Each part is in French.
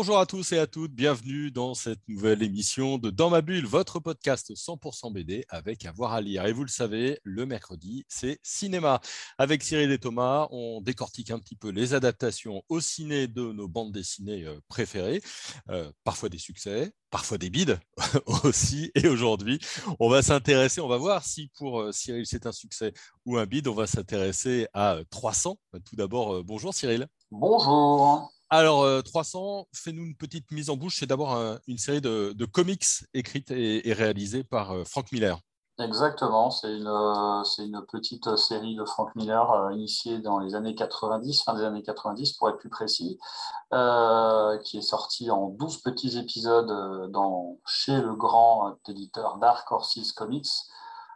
Bonjour à tous et à toutes, bienvenue dans cette nouvelle émission de Dans ma bulle, votre podcast 100% BD avec avoir à lire. Et vous le savez, le mercredi, c'est cinéma. Avec Cyril et Thomas, on décortique un petit peu les adaptations au ciné de nos bandes dessinées euh, préférées, euh, parfois des succès, parfois des bides aussi. Et aujourd'hui, on va s'intéresser, on va voir si pour euh, Cyril c'est un succès ou un bide. On va s'intéresser à 300. Tout d'abord, bonjour Cyril. Bonjour. Alors, 300, euh, fais-nous une petite mise en bouche. C'est d'abord une série de, comics écrites et, réalisées par euh, Frank Miller. Exactement, c'est une, euh, petite série de Frank Miller initiée dans les années 90, fin des années 90 pour être plus précis, qui est sortie en 12 petits épisodes dans, chez le grand éditeur Dark Horses Comics.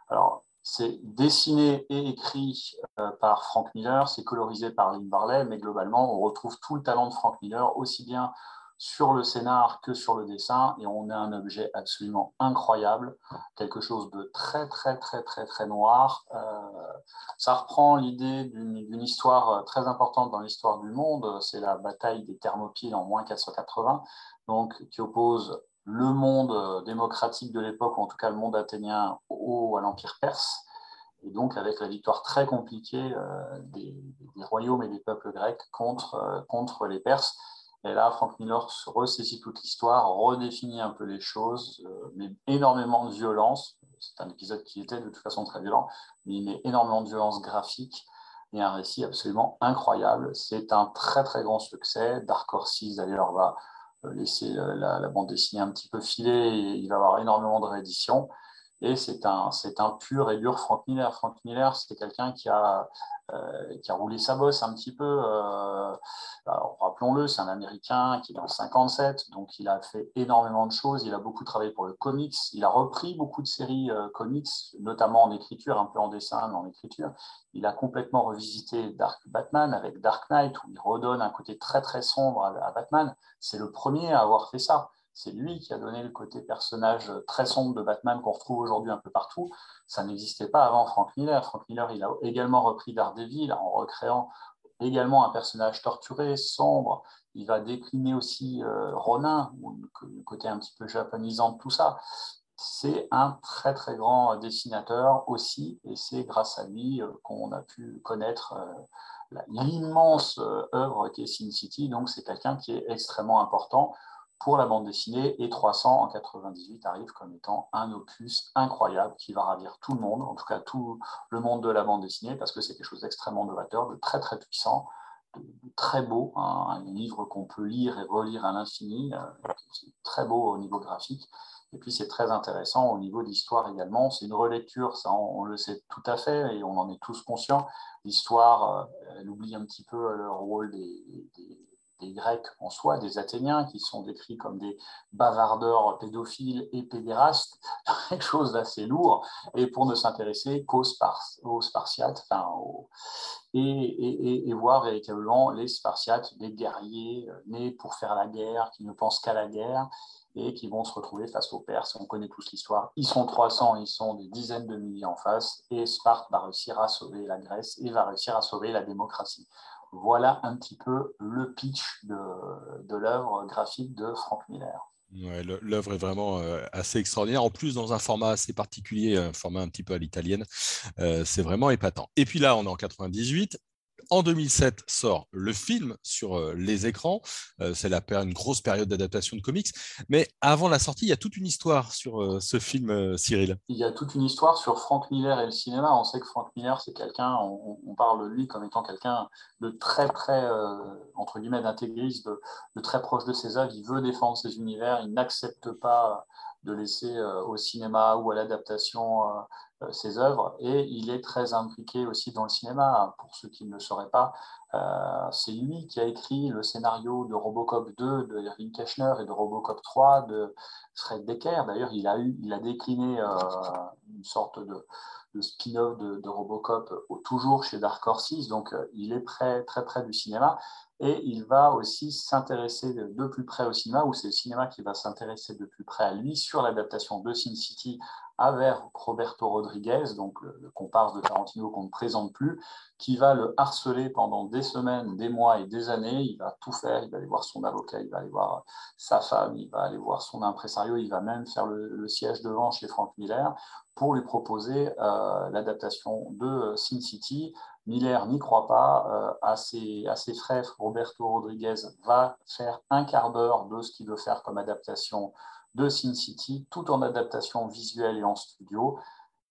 Alors, c'est dessiné et écrit euh, par Frank Miller, c'est colorisé par Lynn Barley, mais globalement, on retrouve tout le talent de Frank Miller, aussi bien sur le scénar que sur le dessin, et on a un objet absolument incroyable, quelque chose de très, très, très, très, très noir. Euh, ça reprend l'idée d'une histoire très importante dans l'histoire du monde, c'est la bataille des Thermopyles en moins 480, donc, qui oppose le monde euh, démocratique de l'époque, ou en tout cas le monde athénien, au, à l'Empire perse. Et donc, avec la victoire très compliquée euh, des, royaumes et des peuples grecs contre, euh, contre les Perses. Et là, Frank Miller ressaisit toute l'histoire, redéfinit un peu les choses, mais énormément de violence. C'est un épisode qui était de toute façon très violent, mais il met énormément de violence graphique et un récit absolument incroyable. C'est un très très grand succès. Dark Horse d'ailleurs va laisser la, bande dessinée un petit peu filer il va y avoir énormément de rééditions. Et c'est un, pur et dur Frank Miller. Frank Miller, c'est quelqu'un qui a, euh, roulé sa bosse un petit peu. Euh, rappelons-le, c'est un Américain qui est dans 57, donc il a fait énormément de choses. Il a beaucoup travaillé pour le comics. Il a repris beaucoup de séries euh, comics, notamment en écriture, un peu en dessin, mais en écriture. Il a complètement revisité Dark Batman avec Dark Knight, où il redonne un côté très très sombre à Batman. C'est le premier à avoir fait ça. C'est lui qui a donné le côté personnage très sombre de Batman qu'on retrouve aujourd'hui un peu partout. Ça n'existait pas avant Frank Miller. Frank Miller, il a également repris Daredevil en recréant également un personnage torturé, sombre. Il va décliner aussi euh, Ronin, le côté un petit peu japonisant de tout ça. C'est un très très grand dessinateur aussi, et c'est grâce à lui euh, qu'on a pu connaître euh, l'immense œuvre qui est Sin City. Donc c'est quelqu'un qui est extrêmement important pour la bande dessinée et 300 en 98 arrive comme étant un opus incroyable qui va ravir tout le monde, en tout cas tout le monde de la bande dessinée, parce que c'est quelque chose d'extrêmement novateur, de très très puissant, de, très beau, hein, un livre qu'on peut lire et relire à l'infini, euh, très beau au niveau graphique. Et puis c'est très intéressant au niveau de l'histoire également. C'est une relecture, ça on, le sait tout à fait et on en est tous conscients. L'histoire, euh, elle oublie un petit peu le rôle des Grecs en soi, des Athéniens, qui sont décrits comme des bavardeurs pédophiles et pédérastes, quelque chose d'assez lourd, et pour ne s'intéresser qu'aux Spartiates, enfin, et, et, voir véritablement les Spartiates, des guerriers euh, nés pour faire la guerre, qui ne pensent qu'à la guerre, et qui vont se retrouver face aux Perses. On connaît tous l'histoire. Ils sont 300, ils sont des dizaines de milliers en face, et Sparte va réussir à sauver la Grèce et va réussir à sauver la démocratie. Voilà un petit peu le pitch de, l'œuvre graphique de Frank Miller. L'œuvre est vraiment euh, assez extraordinaire. En plus, dans un format assez particulier, un format un petit peu à l'italienne, euh, c'est vraiment épatant. Et puis là, on est en 98. En 2007 sort le film sur euh, les écrans. Euh, c'est une grosse période d'adaptation de comics. Mais avant la sortie, il y a toute une histoire sur euh, ce film, Cyril. Il y a toute une histoire sur Frank Miller et le cinéma. On sait que Frank Miller, c'est quelqu'un, on, parle de lui comme étant quelqu'un de très, très, entre guillemets, d'intégriste, de, très proche de ses œuvres. Il veut défendre ses univers. Il n'accepte pas de laisser au cinéma ou à l'adaptation euh, ses œuvres et il est très impliqué aussi dans le cinéma. Pour ceux qui ne le sauraient pas, euh, c'est lui qui a écrit le scénario de Robocop 2 de Irving Keschner et de Robocop 3 de Fred Decker. D'ailleurs, il a, décliné euh, une sorte de, spin-off de, Robocop, toujours chez Dark Horse. Donc, il est très près du cinéma. Et il va aussi s'intéresser de plus près au cinéma, ou c'est le cinéma qui va s'intéresser de plus près à lui sur l'adaptation de Sin City avec Roberto Rodriguez, donc le, comparse de Tarantino qu'on ne présente plus, qui va le harceler pendant des semaines, des mois et des années. Il va tout faire, il va aller voir son avocat, il va aller voir sa femme, il va aller voir son impresario, il va même faire le, siège devant chez Frank Miller pour lui proposer euh, l'adaptation de Sin City Miller n'y croit pas. Euh, à, ses, frères, Roberto Rodriguez va faire un quart d'heure de ce qu'il veut faire comme adaptation de Sin City, tout en adaptation visuelle et en studio,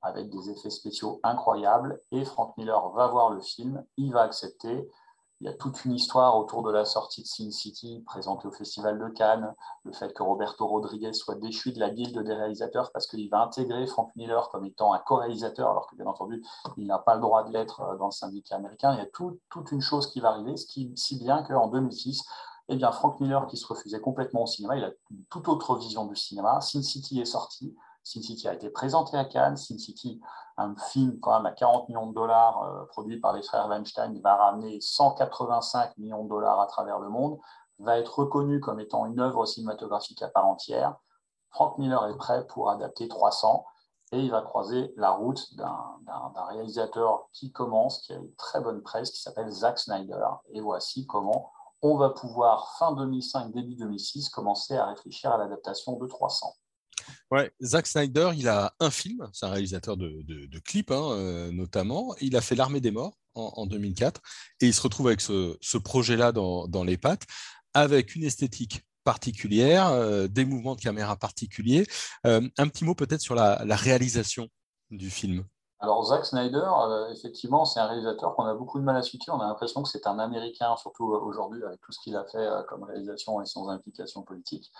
avec des effets spéciaux incroyables. Et Frank Miller va voir le film, il va accepter. Il y a toute une histoire autour de la sortie de Sin City, présentée au Festival de Cannes, le fait que Roberto Rodriguez soit déchu de la guilde des réalisateurs parce qu'il va intégrer Frank Miller comme étant un co-réalisateur, alors que bien entendu, il n'a pas le droit de l'être euh, dans le syndicat américain. Il y a toute une chose qui va arriver, si bien qu'en 2006, eh bien, Frank Miller, qui se refusait complètement au cinéma, il a une toute autre vision du cinéma. Sin City est sorti. Sin City a été présenté à Cannes. Sin City, un film quand même à 40 millions de dollars, euh, produit par les frères Weinstein, va ramener 185 millions de dollars à travers le monde, va être reconnu comme étant une œuvre cinématographique à part entière. Frank Miller est prêt pour adapter 300 et il va croiser la route d'un réalisateur qui commence, qui a une très bonne presse, qui s'appelle Zack Snyder. Et voici comment on va pouvoir, fin 2005, début 2006, commencer à réfléchir à l'adaptation de 300. Ouais, Zack Snyder, il a un film, c'est un réalisateur de, clips hein, euh, notamment. Il a fait L'Armée des Morts en, 2004 et il se retrouve avec ce, projet-là dans, les pattes, avec une esthétique particulière, euh, des mouvements de caméra particuliers. Euh, un petit mot peut-être sur la réalisation du film. Alors, Zack Snyder, euh, effectivement, c'est un réalisateur qu'on a beaucoup de mal à situer. On a l'impression que c'est un Américain, surtout euh, aujourd'hui, avec tout ce qu'il a fait euh, comme réalisation et sans implication politique.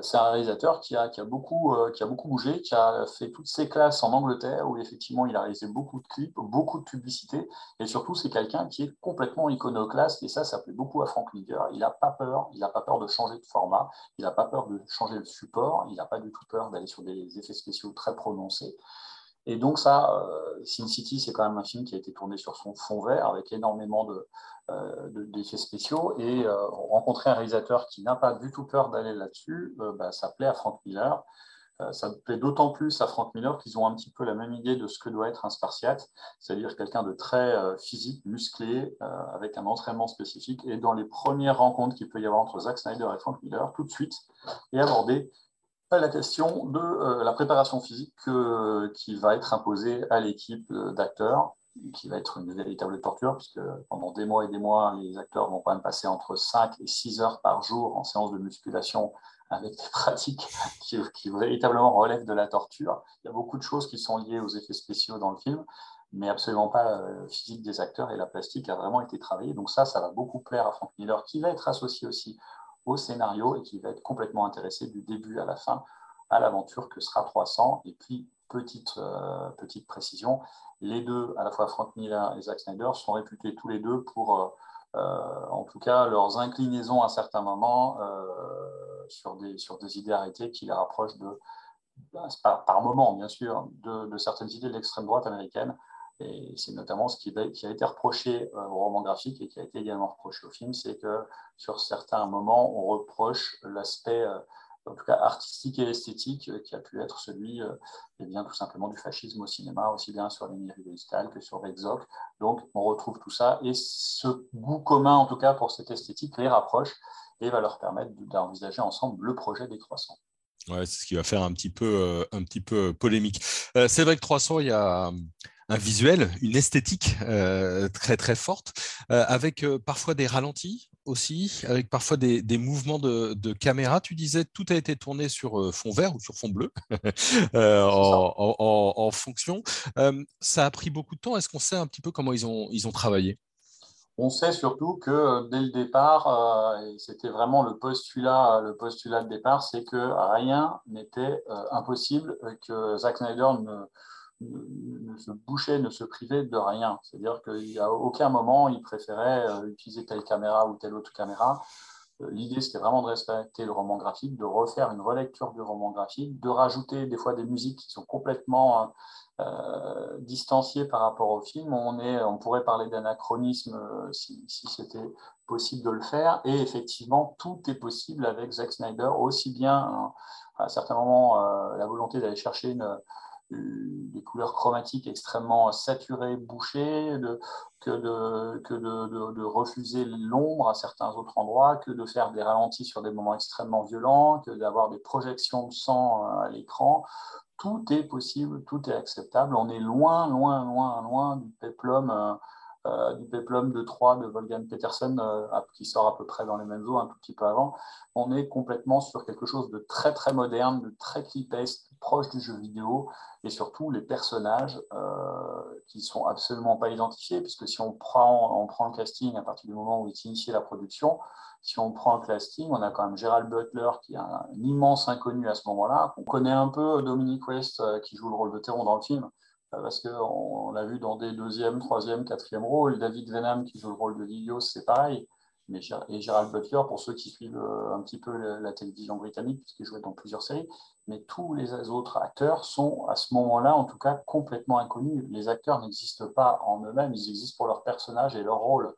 c'est un réalisateur qui a, qui, a beaucoup, qui a beaucoup bougé, qui a fait toutes ses classes en Angleterre, où effectivement, il a réalisé beaucoup de clips, beaucoup de publicités. Et surtout, c'est quelqu'un qui est complètement iconoclaste. Et ça, ça plaît beaucoup à Frank Miller. Il n'a pas peur. Il n'a pas peur de changer de format. Il n'a pas peur de changer le support. Il n'a pas du tout peur d'aller sur des effets spéciaux très prononcés. Et donc ça, euh, Sin City, c'est quand même un film qui a été tourné sur son fond vert avec énormément euh, d'effets spéciaux. Et euh, rencontrer un réalisateur qui n'a pas du tout peur d'aller là-dessus, bah, ça plaît à Frank Miller. ça plaît d'autant plus à Frank Miller qu'ils ont un petit peu la même idée de ce que doit être un Spartiate, c'est-à-dire quelqu'un de très physique, musclé, avec un entraînement spécifique. Et dans les premières rencontres qu'il peut y avoir entre Zack Snyder et Frank Miller, tout de suite est la question de euh, la préparation physique qui va être imposée à l'équipe euh, d'acteurs, qui va être une véritable torture, puisque pendant des mois et des mois, les acteurs vont quand même passer entre 5 et 6 heures par jour en séance de musculation avec des pratiques qui, véritablement relèvent de la torture. Il y a beaucoup de choses qui sont liées aux effets spéciaux dans le film, mais absolument pas la euh, physique des acteurs et la plastique a vraiment été travaillée. Donc ça, ça va beaucoup plaire à Frank Miller, qui va être associé aussi scénario et qui va être complètement intéressé du début à la fin à l'aventure que sera 300. Et puis, petite, euh, petite précision, les deux, à la fois Frank Miller et Zack Snyder, sont réputés tous les deux pour, euh, euh, en tout cas, leurs inclinaisons à certains moments sur, des, sur des idées arrêtées qui les rapprochent de, par, par moment, bien sûr, de certaines idées de l'extrême droite américaine. Et c'est notamment ce qui, a été reproché euh, au roman graphique et qui a été également reproché au film, c'est que sur certains moments, on reproche l'aspect, euh, en tout cas artistique et esthétique, euh, qui a pu être celui, eh bien, tout simplement du fascisme au cinéma, aussi bien sur les Style que sur Rexoc. Donc, on retrouve tout ça et ce goût commun, en tout cas pour cette esthétique, les rapproche et va leur permettre d'envisager ensemble le projet des 300. Ouais, c'est ce qui va faire un petit peu, un petit peu polémique. c'est vrai que 300, il y a un visuel, une esthétique euh, très très forte, euh, avec euh, parfois des ralentis aussi, avec parfois des, mouvements de, caméra. Tu disais tout a été tourné sur fond vert ou sur fond bleu en, fonction. ça a pris beaucoup de temps. Est-ce qu'on sait un petit peu comment ils ont, ils ont travaillé? On sait surtout que dès le départ, et c'était vraiment le postulat, le postulat de départ, c'est que rien n'était impossible, que Zack Snyder ne, ne se bouchait, ne se privait de rien. C'est-à-dire a aucun moment il préférait euh, utiliser telle caméra ou telle autre caméra. L'idée, c'était vraiment de respecter le roman graphique, de refaire une relecture du roman graphique, de rajouter des fois des musiques qui sont complètement euh, distanciées par rapport au film. On, est, on pourrait parler d'anachronisme si, si c'était possible de le faire. Et effectivement, tout est possible avec Zack Snyder, aussi bien à certains moments la volonté d'aller chercher une des couleurs chromatiques extrêmement saturées, bouchées, que, de, de, refuser l'ombre à certains autres endroits, que de faire des ralentis sur des moments extrêmement violents, que d'avoir des projections de sang euh, à l'écran. Tout est possible, tout est acceptable. On est loin, loin, loin, loin du peplum. Euh, euh, du Peplum de 3 de Wolfgang Petersen, euh, qui sort à peu près dans les mêmes eaux, un tout petit peu avant, on est complètement sur quelque chose de très très moderne, de très clipesque, proche du jeu vidéo, et surtout les personnages euh, qui sont absolument pas identifiés, puisque si on prend, on prend le casting à partir du moment où est initié la production, si on prend le casting, on a quand même Gerald Butler qui est un, immense inconnu à ce moment-là. On connaît un peu Dominic West qui joue le rôle de Théron dans le film, euh, parce qu'on l'a vu dans des deuxième, troisième, quatrième rôles. David Venham qui joue le rôle de Lilios, c'est pareil. Mais, et Gerald Butler, pour ceux qui suivent euh, un petit peu la, télévision britannique, puisqu'il jouait dans plusieurs séries, mais tous les autres acteurs sont à ce moment-là, en tout cas, complètement inconnus. Les acteurs n'existent pas en eux-mêmes, ils existent pour leur personnage et leur rôle.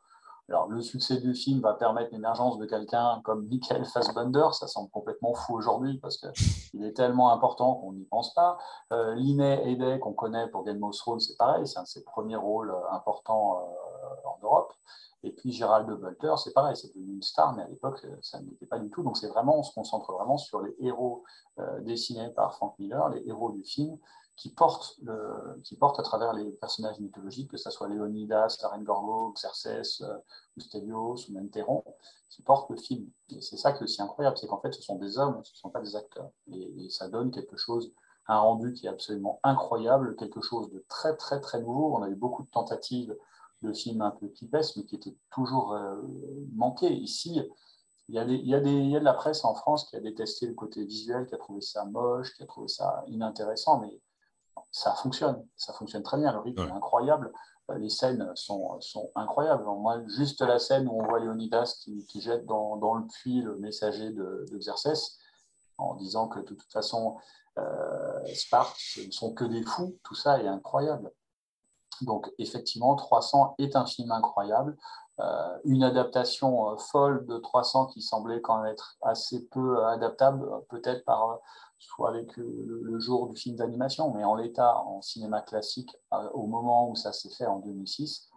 Alors, le succès du film va permettre l'émergence de quelqu'un comme Michael Fassbender. Ça semble complètement fou aujourd'hui parce qu'il est tellement important qu'on n'y pense pas. Euh, Linné qu'on connaît pour Game of Thrones, c'est pareil, c'est un de ses premiers rôles euh, importants euh, en Europe. Et puis Gérald de c'est pareil, c'est devenu une star, mais à l'époque, euh, ça n'était pas du tout. Donc, c'est vraiment, on se concentre vraiment sur les héros dessinés par Frank Miller, les héros du film, qui porte, qui porte à travers les personnages mythologiques, que ce soit Léonidas, la reine Gorgo, Xerxes, euh, ou ou même Théron, qui portent le film. Et c'est ça qui est aussi incroyable, c'est qu'en fait, ce sont des hommes, ce ne sont pas des acteurs. Et, ça donne quelque chose, un rendu qui est absolument incroyable, quelque chose de très, très, très nouveau. On a eu beaucoup de tentatives de films un peu clipesques, mais qui étaient toujours euh, manqués. Ici, il y, a il, y a des, il y, a de la presse en France qui a détesté le côté visuel, qui a trouvé ça moche, qui a trouvé ça inintéressant, mais ça fonctionne, ça fonctionne très bien, le rythme est incroyable, euh, les scènes sont, sont, incroyables. Moi, juste la scène où on voit Léonidas qui, jette dans, dans, le puits le messager de, de Xerxès, en disant que de toute façon, euh, Sparte, ce ne sont que des fous, tout ça est incroyable. Donc effectivement, 300 est un film incroyable, une adaptation folle de 300 qui semblait quand même être assez peu adaptable, peut-être par soit avec le, jour du film d'animation, mais en l'état, en cinéma classique, euh, au moment où ça s'est fait en 2006,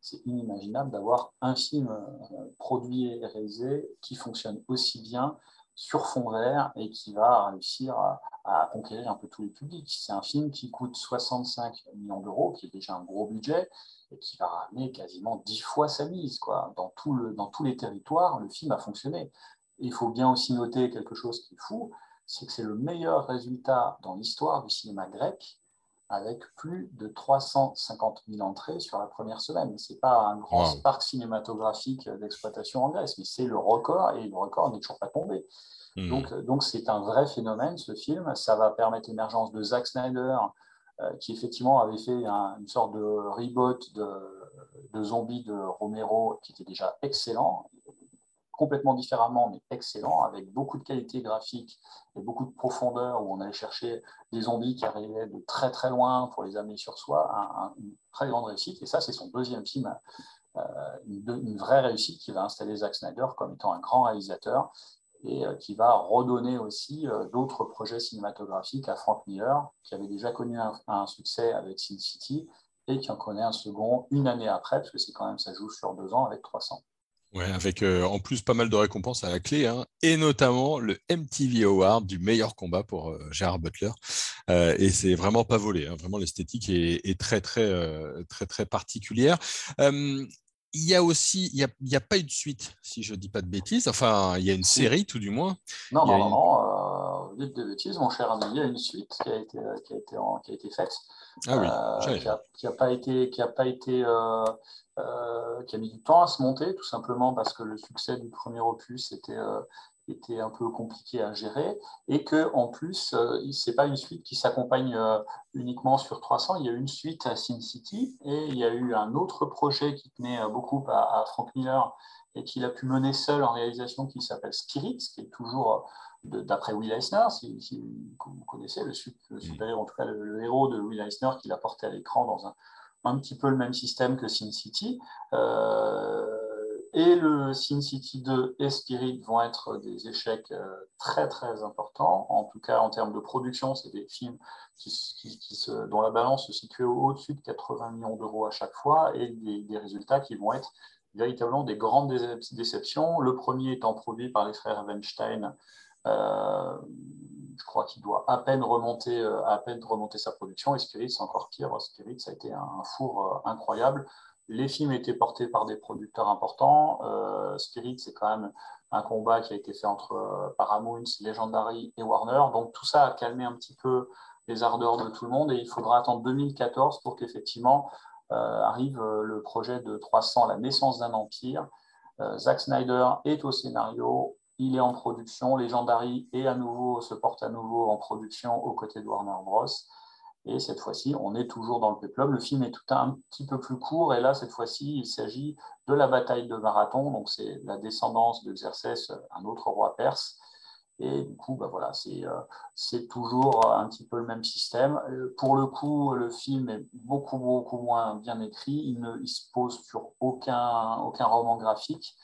c'est inimaginable d'avoir un film euh, produit et réalisé qui fonctionne aussi bien sur fond vert et qui va réussir à, conquérir un peu tous les publics. C'est un film qui coûte 65 millions d'euros, qui est déjà un gros budget, et qui va ramener quasiment 10 fois sa mise. Quoi. Dans, tout le, dans tous les territoires, le film a fonctionné. il faut bien aussi noter quelque chose qui est fou, c'est que c'est le meilleur résultat dans l'histoire du cinéma grec, avec plus de 350 000 entrées sur la première semaine. Ce n'est pas un grand parc cinématographique d'exploitation en Grèce, mais c'est le record, et le record n'est toujours pas tombé. Hmm. Donc, donc c'est un vrai phénomène, ce film. Ça va permettre l'émergence de Zack Snyder, euh, qui effectivement avait fait une sorte de reboot de, de zombies de Romero, qui était déjà excellent complètement différemment, mais excellent, avec beaucoup de qualité graphique et beaucoup de profondeur, où on allait chercher des zombies qui arrivaient de très très loin pour les amener sur soi, une très grande réussite. Et ça, c'est son deuxième film, euh, une, vraie réussite qui va installer Zack Snyder comme étant un grand réalisateur et euh, qui va redonner aussi euh, d'autres projets cinématographiques à Frank Miller, qui avait déjà connu un, un succès avec Sin City et qui en connaît un second une année après, parce que c'est quand même, ça joue sur deux ans avec 300. Ouais, avec euh, en plus pas mal de récompenses à la clé, hein, et notamment le MTV Award du meilleur combat pour euh, Gérard Butler. Euh, et c'est vraiment pas volé, hein, vraiment l'esthétique est, très très très très particulière. il y a aussi, il n'y a, pas eu de suite, si je ne dis pas de bêtises. Enfin, il y a une série, tout du moins. Non, non, non, non, dites de bêtises, mon cher ami. Il y a une suite qui a été, qui a été, qui a été faite. Ah oui, qui n'a pas été, qui a pas été euh, qui a mis du temps à se monter, tout simplement parce que le succès du premier opus était, euh, était un peu compliqué à gérer, et que en plus, euh, ce n'est pas une suite qui s'accompagne uniquement sur 300, il y a eu une suite à Sin City, et il y a eu un autre projet qui tenait beaucoup à, Frank Miller, et qu'il a pu mener seul en réalisation qui s'appelle Spirit, qui est toujours d'après Will Eisner, si, vous connaissez le, super-héros, en tout cas le, héros de Will Eisner qu'il a porté à l'écran dans un, un, petit peu le même système que Sin City. Euh, et le Sin City 2 et Spirit vont être des échecs euh, très très importants. En tout cas, en termes de production, c'est des films dont la balance se situe au-dessus de 80 millions d'euros à chaque fois et des, résultats qui vont être véritablement des grandes déceptions. Le premier étant produit par les frères Weinstein, je crois qu'il doit à peine remonter, euh, à peine remonter sa production. Et Spirit, c'est encore pire. Spirit, ça a été un four incroyable. Les films étaient portés par des producteurs importants. Euh, Spirit, c'est quand même un combat qui a été fait entre euh, Paramount, Legendary et Warner. Donc tout ça a calmé un petit peu les ardeurs de tout le monde et il faudra attendre 2014 pour qu'effectivement euh, arrive le projet de 300, la naissance d'un empire. Zack Snyder est au scénario, il est en production, Legendary est à nouveau, se porte à nouveau en production aux côtés de Warner Bros. Et cette fois-ci, on est toujours dans le péplum. Le film est tout un petit peu plus court. Et là, cette fois-ci, il s'agit de la bataille de Marathon. Donc, c'est la descendance de Xerxès, un autre roi perse. Et du coup, bah voilà, euh, c'est toujours un petit peu le même système. Euh, pour le coup, le film est beaucoup, beaucoup moins bien écrit. Il ne il se pose sur aucun, aucun roman graphique.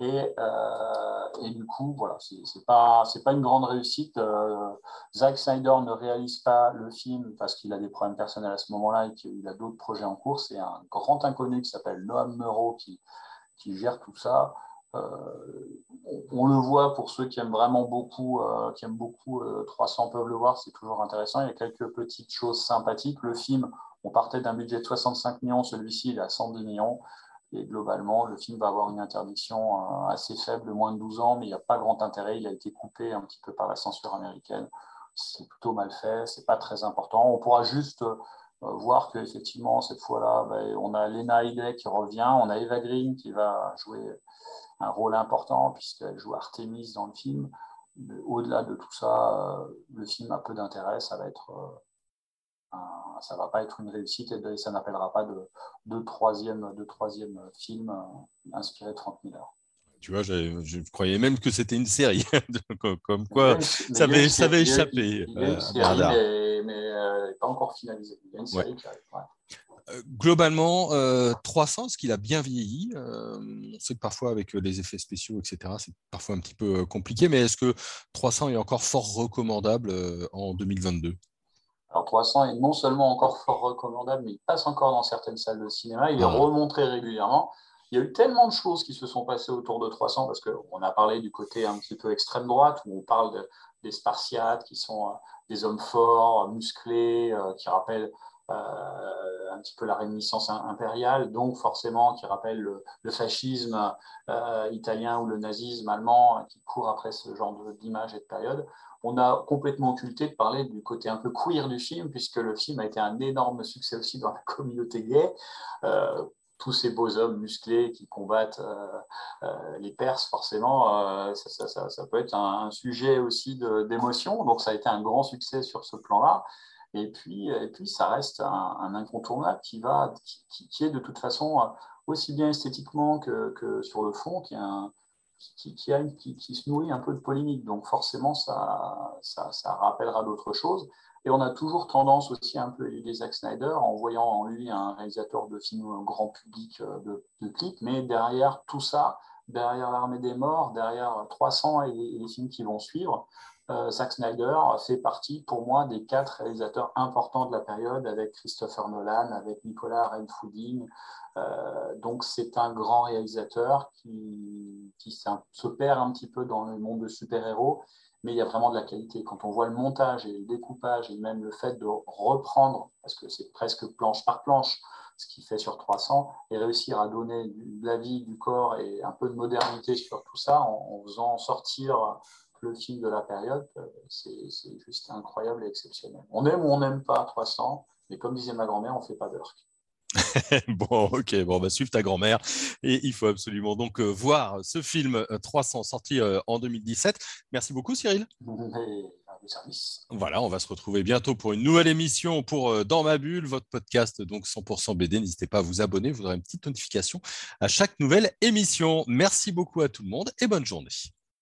Euh, et, du coup, voilà, c'est pas, pas une grande réussite. Euh, Zack Snyder ne réalise pas le film parce qu'il a des problèmes personnels à ce moment-là et qu'il a d'autres projets en cours. C'est un grand inconnu qui s'appelle Noam Meuro qui, qui gère tout ça. Euh, on, le voit pour ceux qui aiment vraiment beaucoup, qui aiment beaucoup 300 peuvent le voir, c'est toujours intéressant. Il y a quelques petites choses sympathiques. Le film, on partait d'un budget de 65 millions, celui-ci il est à 110 millions. Et globalement, le film va avoir une interdiction euh, assez faible, moins de 12 ans, mais il n'y a pas grand intérêt. Il a été coupé un petit peu par la censure américaine. C'est plutôt mal fait, c'est pas très important. On pourra juste euh, voir qu'effectivement, cette fois-là, ben, on a Lena Headey qui revient, on a Eva Green qui va jouer un rôle important puisqu'elle joue Artemis dans le film. Au-delà de tout ça, euh, le film a peu d'intérêt, ça va être ça ne va pas être une réussite et ça n'appellera pas de, de, troisième, de troisième film euh, inspiré de Frank Miller. Tu vois, je, croyais même que c'était une série, comme quoi ça avait, ça avait échappé. Il y a une série, mais, euh, pas encore finalisée. Il y a une série qui arrive. Euh, globalement, 300, est-ce qu'il a bien vieilli On sait que parfois, avec les effets spéciaux, etc., c'est parfois un petit peu compliqué, mais est-ce que 300 est encore fort recommandable en 2022 alors 300 est non seulement encore fort recommandable, mais il passe encore dans certaines salles de cinéma. Il est remontré régulièrement. Il y a eu tellement de choses qui se sont passées autour de 300 parce qu'on a parlé du côté un petit peu extrême droite où on parle des Spartiates qui sont euh, des hommes forts, musclés, euh, qui rappellent euh, un petit peu la réminiscence impériale, donc forcément qui rappellent le, fascisme italien ou le nazisme allemand qui court après ce genre d'image et de période on a complètement occulté de parler du côté un peu queer du film, puisque le film a été un énorme succès aussi dans la communauté gay. Euh, tous ces beaux hommes musclés qui combattent euh, euh, les Perses, forcément, ça, peut être un, sujet aussi d'émotion. Donc, ça a été un grand succès sur ce plan-là. Et puis, et puis, ça reste un, incontournable qui, va, qui, est de toute façon aussi bien esthétiquement que, que sur le fond, qui est un, qui, se nourrit un peu de polémique. Donc forcément, ça, ça, rappellera d'autres choses. Et on a toujours tendance aussi un peu à aider Zack Snyder en voyant en lui un réalisateur de films grand public euh, de, de clips. Mais derrière tout ça, derrière l'armée des morts, derrière 300 et les, films qui vont suivre, euh, Zack Snyder fait partie pour moi des quatre réalisateurs importants de la période avec Christopher Nolan, avec Nicolas Renfouding, euh, donc c'est un grand réalisateur qui, qui se perd un petit peu dans le monde de super-héros, mais il y a vraiment de la qualité. Quand on voit le montage et le découpage et même le fait de reprendre, parce que c'est presque planche par planche, ce qu'il fait sur 300, et réussir à donner de la vie, du corps et un peu de modernité sur tout ça en, faisant sortir le film de la période, euh, c'est juste incroyable et exceptionnel. On aime ou on n'aime pas 300, mais comme disait ma grand-mère, on ne fait pas d'heure. bon, ok, bon, on va suivre ta grand-mère et il faut absolument donc euh, voir ce film 300 euh, sorti euh, en 2017. Merci beaucoup, Cyril. Voilà, on va se retrouver bientôt pour une nouvelle émission pour Dans ma bulle, votre podcast donc 100% BD. N'hésitez pas à vous abonner, vous aurez une petite notification à chaque nouvelle émission. Merci beaucoup à tout le monde et bonne journée.